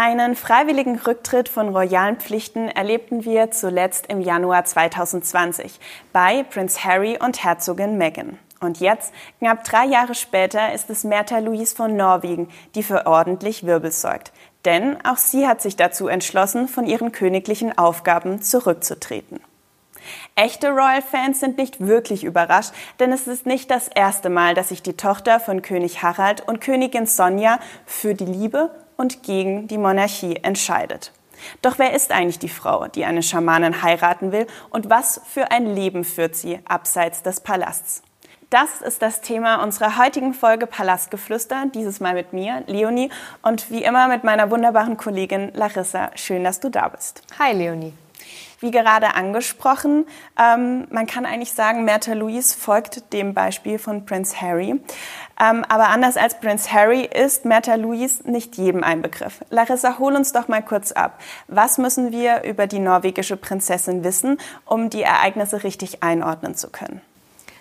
Einen freiwilligen Rücktritt von royalen Pflichten erlebten wir zuletzt im Januar 2020 bei Prince Harry und Herzogin Meghan. Und jetzt, knapp drei Jahre später, ist es Märtha Louise von Norwegen, die für ordentlich Wirbel sorgt. Denn auch sie hat sich dazu entschlossen, von ihren königlichen Aufgaben zurückzutreten. Echte Royal-Fans sind nicht wirklich überrascht, denn es ist nicht das erste Mal, dass sich die Tochter von König Harald und Königin Sonja für die Liebe und gegen die Monarchie entscheidet. Doch wer ist eigentlich die Frau, die eine Schamanin heiraten will und was für ein Leben führt sie abseits des Palasts? Das ist das Thema unserer heutigen Folge Palastgeflüster, dieses Mal mit mir, Leonie, und wie immer mit meiner wunderbaren Kollegin Larissa. Schön, dass du da bist. Hi, Leonie. Wie gerade angesprochen, ähm, man kann eigentlich sagen, Märtha Louise folgt dem Beispiel von Prince Harry. Ähm, aber anders als Prince Harry ist Märtha Louise nicht jedem ein Begriff. Larissa, hol uns doch mal kurz ab. Was müssen wir über die norwegische Prinzessin wissen, um die Ereignisse richtig einordnen zu können?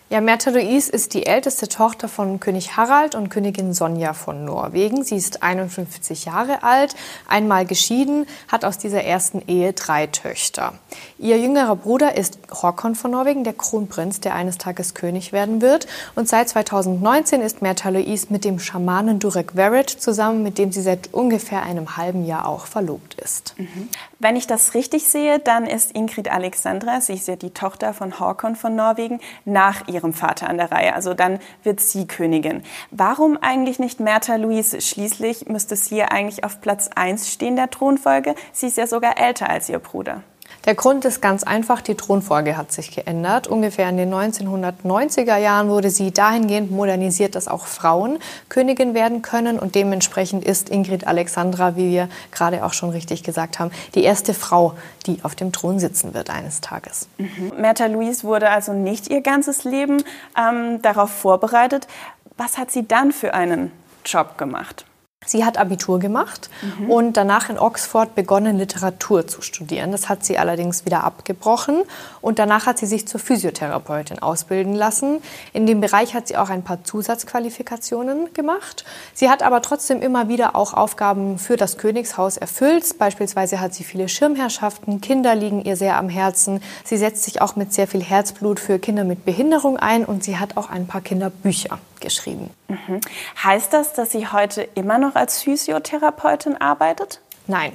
Ja, Märtha Louise ist die älteste Tochter von König Harald und Königin Sonja von Norwegen. Sie ist 51 Jahre alt, einmal geschieden, hat aus dieser ersten Ehe drei Töchter. Ihr jüngerer Bruder ist Håkon von Norwegen, der Kronprinz, der eines Tages König werden wird. Und seit 2019 ist Märtha Louise mit dem Schamanen Durek Verret zusammen, mit dem sie seit ungefähr einem halben Jahr auch verlobt ist. Mhm. Wenn ich das richtig sehe, dann ist Ingrid Alexandra, sie ist ja die Tochter von Håkon von Norwegen, nach ihr ihrem Vater an der Reihe. Also dann wird sie Königin. Warum eigentlich nicht Märtha Louise? Schließlich müsste sie ja eigentlich auf Platz 1 stehen der Thronfolge. Sie ist ja sogar älter als ihr Bruder. Der Grund ist ganz einfach, die Thronfolge hat sich geändert. Ungefähr in den 1990er Jahren wurde sie dahingehend modernisiert, dass auch Frauen Königin werden können. Und dementsprechend ist Ingrid Alexandra, wie wir gerade auch schon richtig gesagt haben, die erste Frau, die auf dem Thron sitzen wird eines Tages. Mhm. Märtha Louise wurde also nicht ihr ganzes Leben ähm, darauf vorbereitet. Was hat sie dann für einen Job gemacht? Sie hat Abitur gemacht mhm. und danach in Oxford begonnen, Literatur zu studieren. Das hat sie allerdings wieder abgebrochen und danach hat sie sich zur Physiotherapeutin ausbilden lassen. In dem Bereich hat sie auch ein paar Zusatzqualifikationen gemacht. Sie hat aber trotzdem immer wieder auch Aufgaben für das Königshaus erfüllt. Beispielsweise hat sie viele Schirmherrschaften, Kinder liegen ihr sehr am Herzen. Sie setzt sich auch mit sehr viel Herzblut für Kinder mit Behinderung ein und sie hat auch ein paar Kinderbücher geschrieben. Mhm. Heißt das, dass sie heute immer noch als Physiotherapeutin arbeitet? Nein.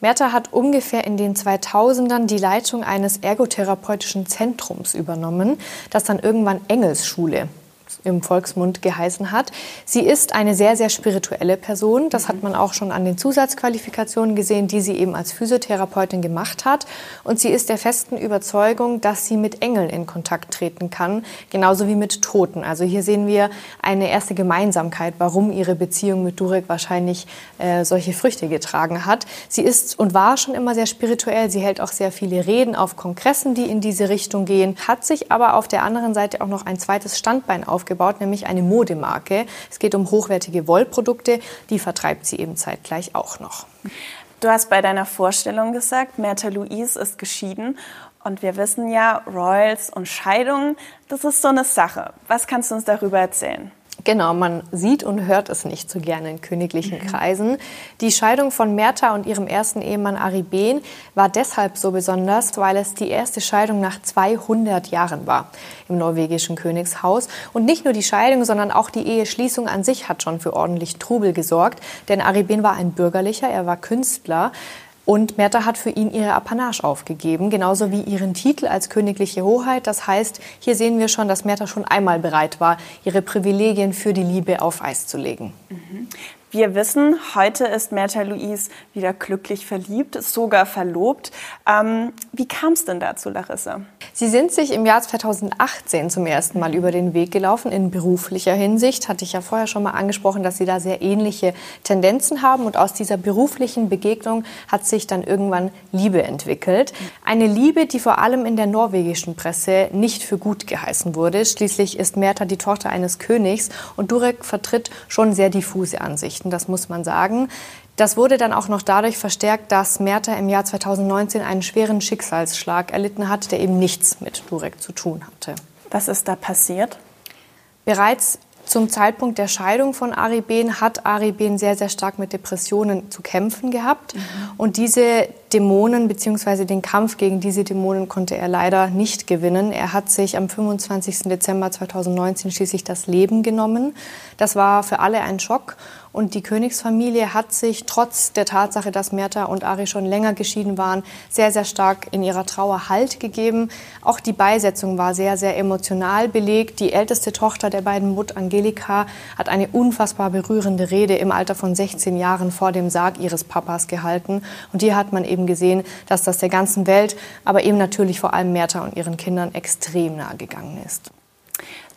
Märtha hat ungefähr in den 2000ern die Leitung eines ergotherapeutischen Zentrums übernommen, das dann irgendwann Engelsschule im Volksmund geheißen hat. Sie ist eine sehr, sehr spirituelle Person. Das hat man auch schon an den Zusatzqualifikationen gesehen, die sie eben als Physiotherapeutin gemacht hat. Und sie ist der festen Überzeugung, dass sie mit Engeln in Kontakt treten kann, genauso wie mit Toten. Also hier sehen wir eine erste Gemeinsamkeit, warum ihre Beziehung mit Durek wahrscheinlich äh, solche Früchte getragen hat. Sie ist und war schon immer sehr spirituell. Sie hält auch sehr viele Reden auf Kongressen, die in diese Richtung gehen, hat sich aber auf der anderen Seite auch noch ein zweites Standbein aufgebaut aufgebaut, nämlich eine Modemarke. Es geht um hochwertige Wollprodukte, die vertreibt sie eben zeitgleich auch noch. Du hast bei deiner Vorstellung gesagt, Märtha Louise ist geschieden. Und wir wissen ja, Royals und Scheidungen, das ist so eine Sache. Was kannst du uns darüber erzählen? Genau, man sieht und hört es nicht so gerne in königlichen mhm. Kreisen. Die Scheidung von Märtha und ihrem ersten Ehemann Ariben war deshalb so besonders, weil es die erste Scheidung nach 200 Jahren war im norwegischen Königshaus. Und nicht nur die Scheidung, sondern auch die Eheschließung an sich hat schon für ordentlich Trubel gesorgt. Denn Ariben war ein Bürgerlicher, er war Künstler. Und Märtha hat für ihn ihre Apanage aufgegeben, genauso wie ihren Titel als königliche Hoheit. Das heißt, hier sehen wir schon, dass Märtha schon einmal bereit war, ihre Privilegien für die Liebe auf Eis zu legen. Mhm. Wir wissen, heute ist Märtha Louise wieder glücklich verliebt, sogar verlobt. Ähm, wie kam es denn dazu, Larissa? Sie sind sich im Jahr 2018 zum ersten Mal über den Weg gelaufen in beruflicher Hinsicht. Hatte ich ja vorher schon mal angesprochen, dass Sie da sehr ähnliche Tendenzen haben. Und aus dieser beruflichen Begegnung hat sich dann irgendwann Liebe entwickelt. Eine Liebe, die vor allem in der norwegischen Presse nicht für gut geheißen wurde. Schließlich ist Märtha die Tochter eines Königs und Durek vertritt schon sehr diffuse Ansichten. Nachrichten, das muss man sagen. Das wurde dann auch noch dadurch verstärkt, dass Märtha im Jahr 2019 einen schweren Schicksalsschlag erlitten hat, der eben nichts mit Durek zu tun hatte. Was ist da passiert? Bereits Zum Zeitpunkt der Scheidung von Ari Behn hat Ari Behn sehr, sehr stark mit Depressionen zu kämpfen gehabt. Mhm. Und diese Dämonen bzw. den Kampf gegen diese Dämonen konnte er leider nicht gewinnen. Er hat sich am 25. Dezember 2019 schließlich das Leben genommen. Das war für alle ein Schock. Und die Königsfamilie hat sich trotz der Tatsache, dass Merta und Ari schon länger geschieden waren, sehr, sehr stark in ihrer Trauer Halt gegeben. Auch die Beisetzung war sehr, sehr emotional belegt. Die älteste Tochter der beiden Mut, Angelika, hat eine unfassbar berührende Rede im Alter von 16 Jahren vor dem Sarg ihres Papas gehalten. Und hier hat man eben gesehen, dass das der ganzen Welt, aber eben natürlich vor allem Merta und ihren Kindern extrem nahe gegangen ist.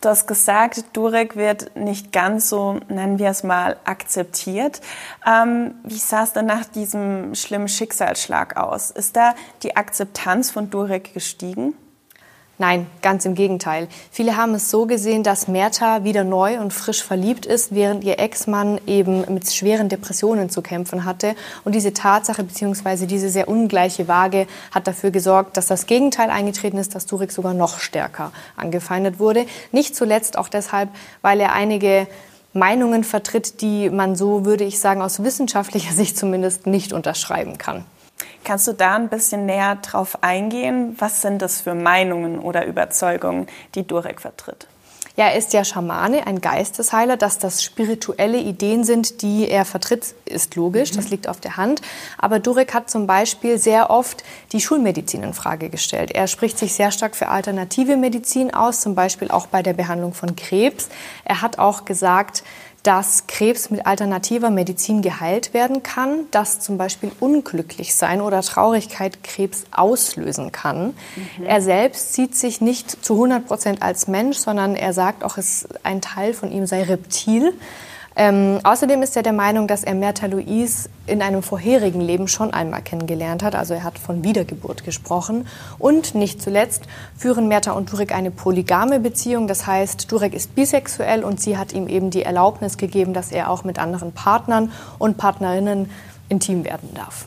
Du hast gesagt, Durek wird nicht ganz so, nennen wir es mal, akzeptiert. Ähm, wie sah es denn nach diesem schlimmen Schicksalsschlag aus? Ist da die Akzeptanz von Durek gestiegen? Nein, ganz im Gegenteil. Viele haben es so gesehen, dass Merta wieder neu und frisch verliebt ist, während ihr Ex-Mann eben mit schweren Depressionen zu kämpfen hatte. Und diese Tatsache bzw. diese sehr ungleiche Waage hat dafür gesorgt, dass das Gegenteil eingetreten ist, dass Turek sogar noch stärker angefeindet wurde. Nicht zuletzt auch deshalb, weil er einige Meinungen vertritt, die man so, würde ich sagen, aus wissenschaftlicher Sicht zumindest nicht unterschreiben kann. Kannst du da ein bisschen näher drauf eingehen? Was sind das für Meinungen oder Überzeugungen, die Durek vertritt? Ja, er ist ja Schamane, ein Geistesheiler. Dass das spirituelle Ideen sind, die er vertritt, ist logisch, das mhm. liegt auf der Hand. Aber Durek hat zum Beispiel sehr oft die Schulmedizin in Frage gestellt. Er spricht sich sehr stark für alternative Medizin aus, zum Beispiel auch bei der Behandlung von Krebs. Er hat auch gesagt, dass Krebs mit alternativer Medizin geheilt werden kann, dass zum Beispiel unglücklich sein oder Traurigkeit Krebs auslösen kann. Mhm. Er selbst sieht sich nicht zu 100 Prozent als Mensch, sondern er sagt auch, es, ein Teil von ihm sei Reptil. Ähm, außerdem ist er der Meinung, dass er Märtha Louise in einem vorherigen Leben schon einmal kennengelernt hat. Also er hat von Wiedergeburt gesprochen. Und nicht zuletzt führen Märtha und Durek eine polygame Beziehung. Das heißt, Durek ist bisexuell und sie hat ihm eben die Erlaubnis gegeben, dass er auch mit anderen Partnern und Partnerinnen intim werden darf.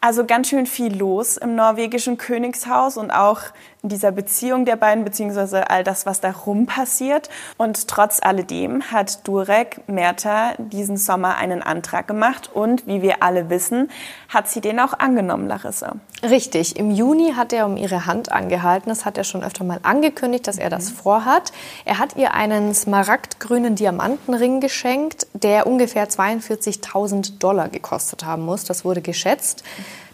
Also ganz schön viel los im norwegischen Königshaus und auch in dieser Beziehung der beiden, beziehungsweise all das, was darum passiert. Und trotz alledem hat Durek Merta diesen Sommer einen Antrag gemacht und, wie wir alle wissen, hat sie den auch angenommen, Larissa. Richtig. Im Juni hat er um ihre Hand angehalten. Das hat er schon öfter mal angekündigt, dass er das mhm. vorhat. Er hat ihr einen smaragdgrünen Diamantenring geschenkt, der ungefähr 42.000 Dollar gekostet haben muss. Das wurde geschätzt.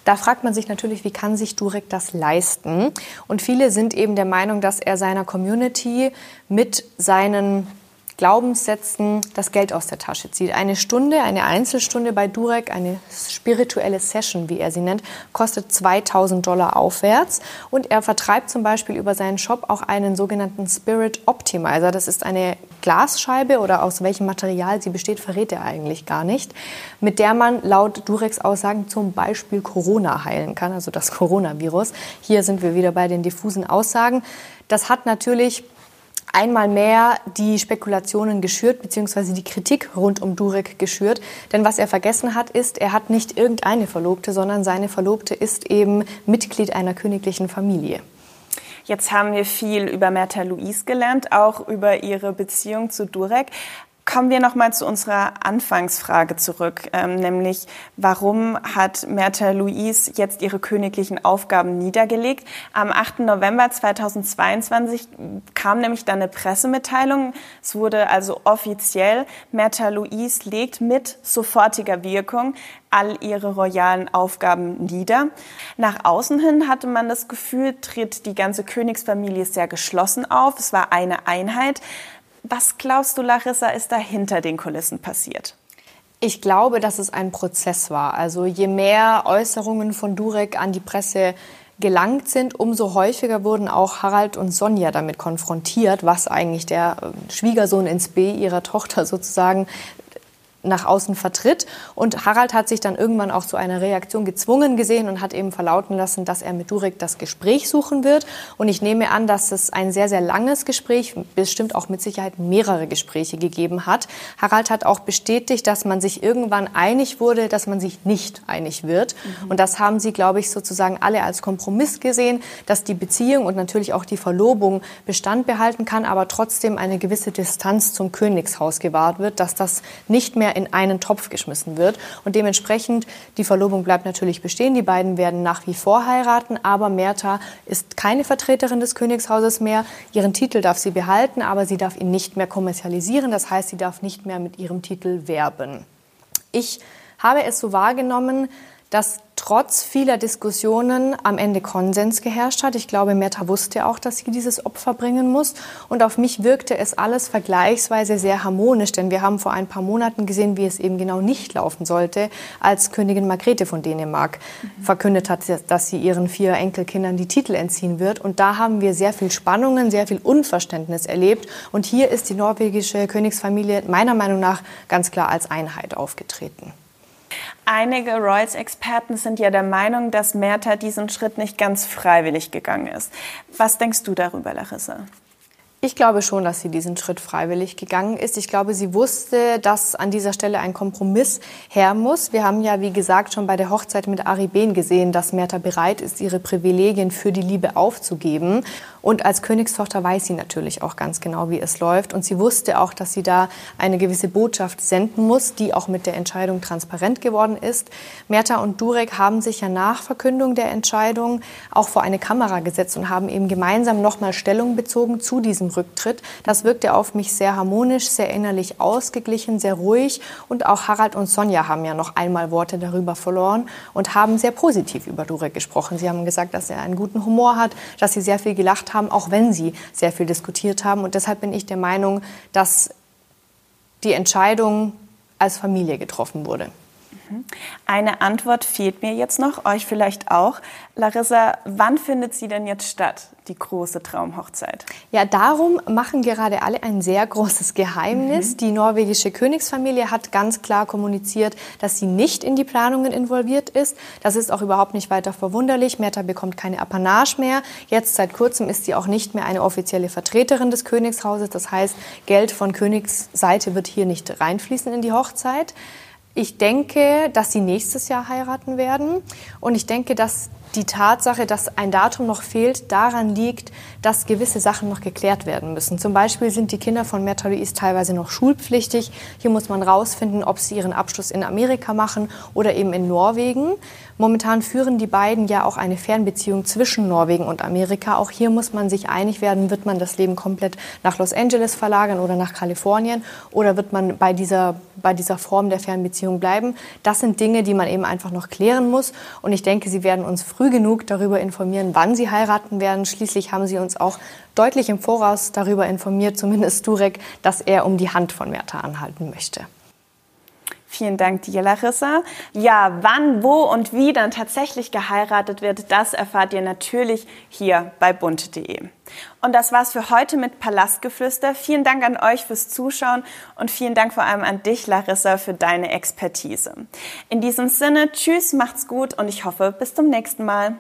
Da fragt man sich natürlich, wie kann sich Durek das leisten? Und viele sind eben der Meinung, dass er seiner Community mit seinen Glaubenssätzen das Geld aus der Tasche zieht. Eine Stunde, eine Einzelstunde bei Durek, eine spirituelle Session, wie er sie nennt, kostet 2000 Dollar aufwärts. Und er vertreibt zum Beispiel über seinen Shop auch einen sogenannten Spirit Optimizer. Das ist eine Glasscheibe oder aus welchem Material sie besteht, verrät er eigentlich gar nicht, mit der man laut Dureks Aussagen zum Beispiel Corona heilen kann, also das Coronavirus. Hier sind wir wieder bei den diffusen Aussagen. Das hat natürlich einmal mehr die Spekulationen geschürt, beziehungsweise die Kritik rund um Durek geschürt. Denn was er vergessen hat, ist, er hat nicht irgendeine Verlobte, sondern seine Verlobte ist eben Mitglied einer königlichen Familie. Jetzt haben wir viel über Märtha Louise gelernt, auch über ihre Beziehung zu Durek. Kommen wir nochmal zu unserer Anfangsfrage zurück, ähm, nämlich warum hat Märtha Louise jetzt ihre königlichen Aufgaben niedergelegt? Am 8. November 2022 kam nämlich dann eine Pressemitteilung. Es wurde also offiziell, Märtha Louise legt mit sofortiger Wirkung all ihre royalen Aufgaben nieder. Nach außen hin hatte man das Gefühl, tritt die ganze Königsfamilie sehr geschlossen auf. Es war eine Einheit. Was glaubst du, Larissa, ist da hinter den Kulissen passiert? Ich glaube, dass es ein Prozess war. Also je mehr Äußerungen von Durek an die Presse gelangt sind, umso häufiger wurden auch Harald und Sonja damit konfrontiert, was eigentlich der äh, Schwiegersohn ins B ihrer Tochter sozusagen nach außen vertritt. Und Harald hat sich dann irgendwann auch zu einer Reaktion gezwungen gesehen und hat eben verlauten lassen, dass er mit Durek das Gespräch suchen wird. Und ich nehme an, dass es ein sehr, sehr langes Gespräch, bestimmt auch mit Sicherheit mehrere Gespräche gegeben hat. Harald hat auch bestätigt, dass man sich irgendwann einig wurde, dass man sich nicht einig wird. Mhm. Und das haben sie, glaube ich, sozusagen alle als Kompromiss gesehen, dass die Beziehung und natürlich auch die Verlobung Bestand behalten kann, aber trotzdem eine gewisse Distanz zum Königshaus gewahrt wird, dass das nicht mehr in einen Topf geschmissen wird. Und dementsprechend, die Verlobung bleibt natürlich bestehen. Die beiden werden nach wie vor heiraten, aber Mertha ist keine Vertreterin des Königshauses mehr. Ihren Titel darf sie behalten, aber sie darf ihn nicht mehr kommerzialisieren. Das heißt, sie darf nicht mehr mit ihrem Titel werben. Ich habe es so wahrgenommen, dass trotz vieler Diskussionen am Ende Konsens geherrscht hat. Ich glaube, Meta wusste auch, dass sie dieses Opfer bringen muss. Und auf mich wirkte es alles vergleichsweise sehr harmonisch, denn wir haben vor ein paar Monaten gesehen, wie es eben genau nicht laufen sollte, als Königin Margrethe von Dänemark mhm. verkündet hat, dass sie ihren vier Enkelkindern die Titel entziehen wird. Und da haben wir sehr viel Spannungen, sehr viel Unverständnis erlebt. Und hier ist die norwegische Königsfamilie meiner Meinung nach ganz klar als Einheit aufgetreten. Einige Royals-Experten sind ja der Meinung, dass Mertha diesen Schritt nicht ganz freiwillig gegangen ist. Was denkst du darüber, Larissa? Ich glaube schon, dass sie diesen Schritt freiwillig gegangen ist. Ich glaube, sie wusste, dass an dieser Stelle ein Kompromiss her muss. Wir haben ja, wie gesagt, schon bei der Hochzeit mit Ari Behn gesehen, dass Mertha bereit ist, ihre Privilegien für die Liebe aufzugeben. Und als Königstochter weiß sie natürlich auch ganz genau, wie es läuft. Und sie wusste auch, dass sie da eine gewisse Botschaft senden muss, die auch mit der Entscheidung transparent geworden ist. Mertha und Durek haben sich ja nach Verkündung der Entscheidung auch vor eine Kamera gesetzt und haben eben gemeinsam nochmal Stellung bezogen zu diesem Rücktritt. Das wirkte auf mich sehr harmonisch, sehr innerlich ausgeglichen, sehr ruhig. Und auch Harald und Sonja haben ja noch einmal Worte darüber verloren und haben sehr positiv über Durek gesprochen. Sie haben gesagt, dass er einen guten Humor hat, dass sie sehr viel gelacht haben haben, auch wenn sie sehr viel diskutiert haben. Und deshalb bin ich der Meinung, dass die Entscheidung als Familie getroffen wurde. Eine Antwort fehlt mir jetzt noch, euch vielleicht auch. Larissa, wann findet sie denn jetzt statt, die große Traumhochzeit? Ja, darum machen gerade alle ein sehr großes Geheimnis. Mhm. Die norwegische Königsfamilie hat ganz klar kommuniziert, dass sie nicht in die Planungen involviert ist. Das ist auch überhaupt nicht weiter verwunderlich. Meta bekommt keine Apanage mehr. Jetzt seit kurzem ist sie auch nicht mehr eine offizielle Vertreterin des Königshauses. Das heißt, Geld von Königsseite wird hier nicht reinfließen in die Hochzeit. Ich denke, dass sie nächstes Jahr heiraten werden. Und ich denke, dass die Tatsache, dass ein Datum noch fehlt, daran liegt, dass gewisse Sachen noch geklärt werden müssen. Zum Beispiel sind die Kinder von Märta Louise teilweise noch schulpflichtig. Hier muss man rausfinden, ob sie ihren Abschluss in Amerika machen oder eben in Norwegen. Momentan führen die beiden ja auch eine Fernbeziehung zwischen Norwegen und Amerika. Auch hier muss man sich einig werden, wird man das Leben komplett nach Los Angeles verlagern oder nach Kalifornien oder wird man bei dieser, bei dieser Form der Fernbeziehung bleiben. Das sind Dinge, die man eben einfach noch klären muss. Und ich denke, sie werden uns früh genug darüber informieren, wann sie heiraten werden. Schließlich haben sie uns auch deutlich im Voraus darüber informiert, zumindest Durek, dass er um die Hand von Merta anhalten möchte. Vielen Dank dir, Larissa. Ja, wann, wo und wie dann tatsächlich geheiratet wird, das erfahrt ihr natürlich hier bei bunte.de. Und das war's für heute mit Palastgeflüster. Vielen Dank an euch fürs Zuschauen und vielen Dank vor allem an dich, Larissa, für deine Expertise. In diesem Sinne, tschüss, macht's gut und ich hoffe, bis zum nächsten Mal.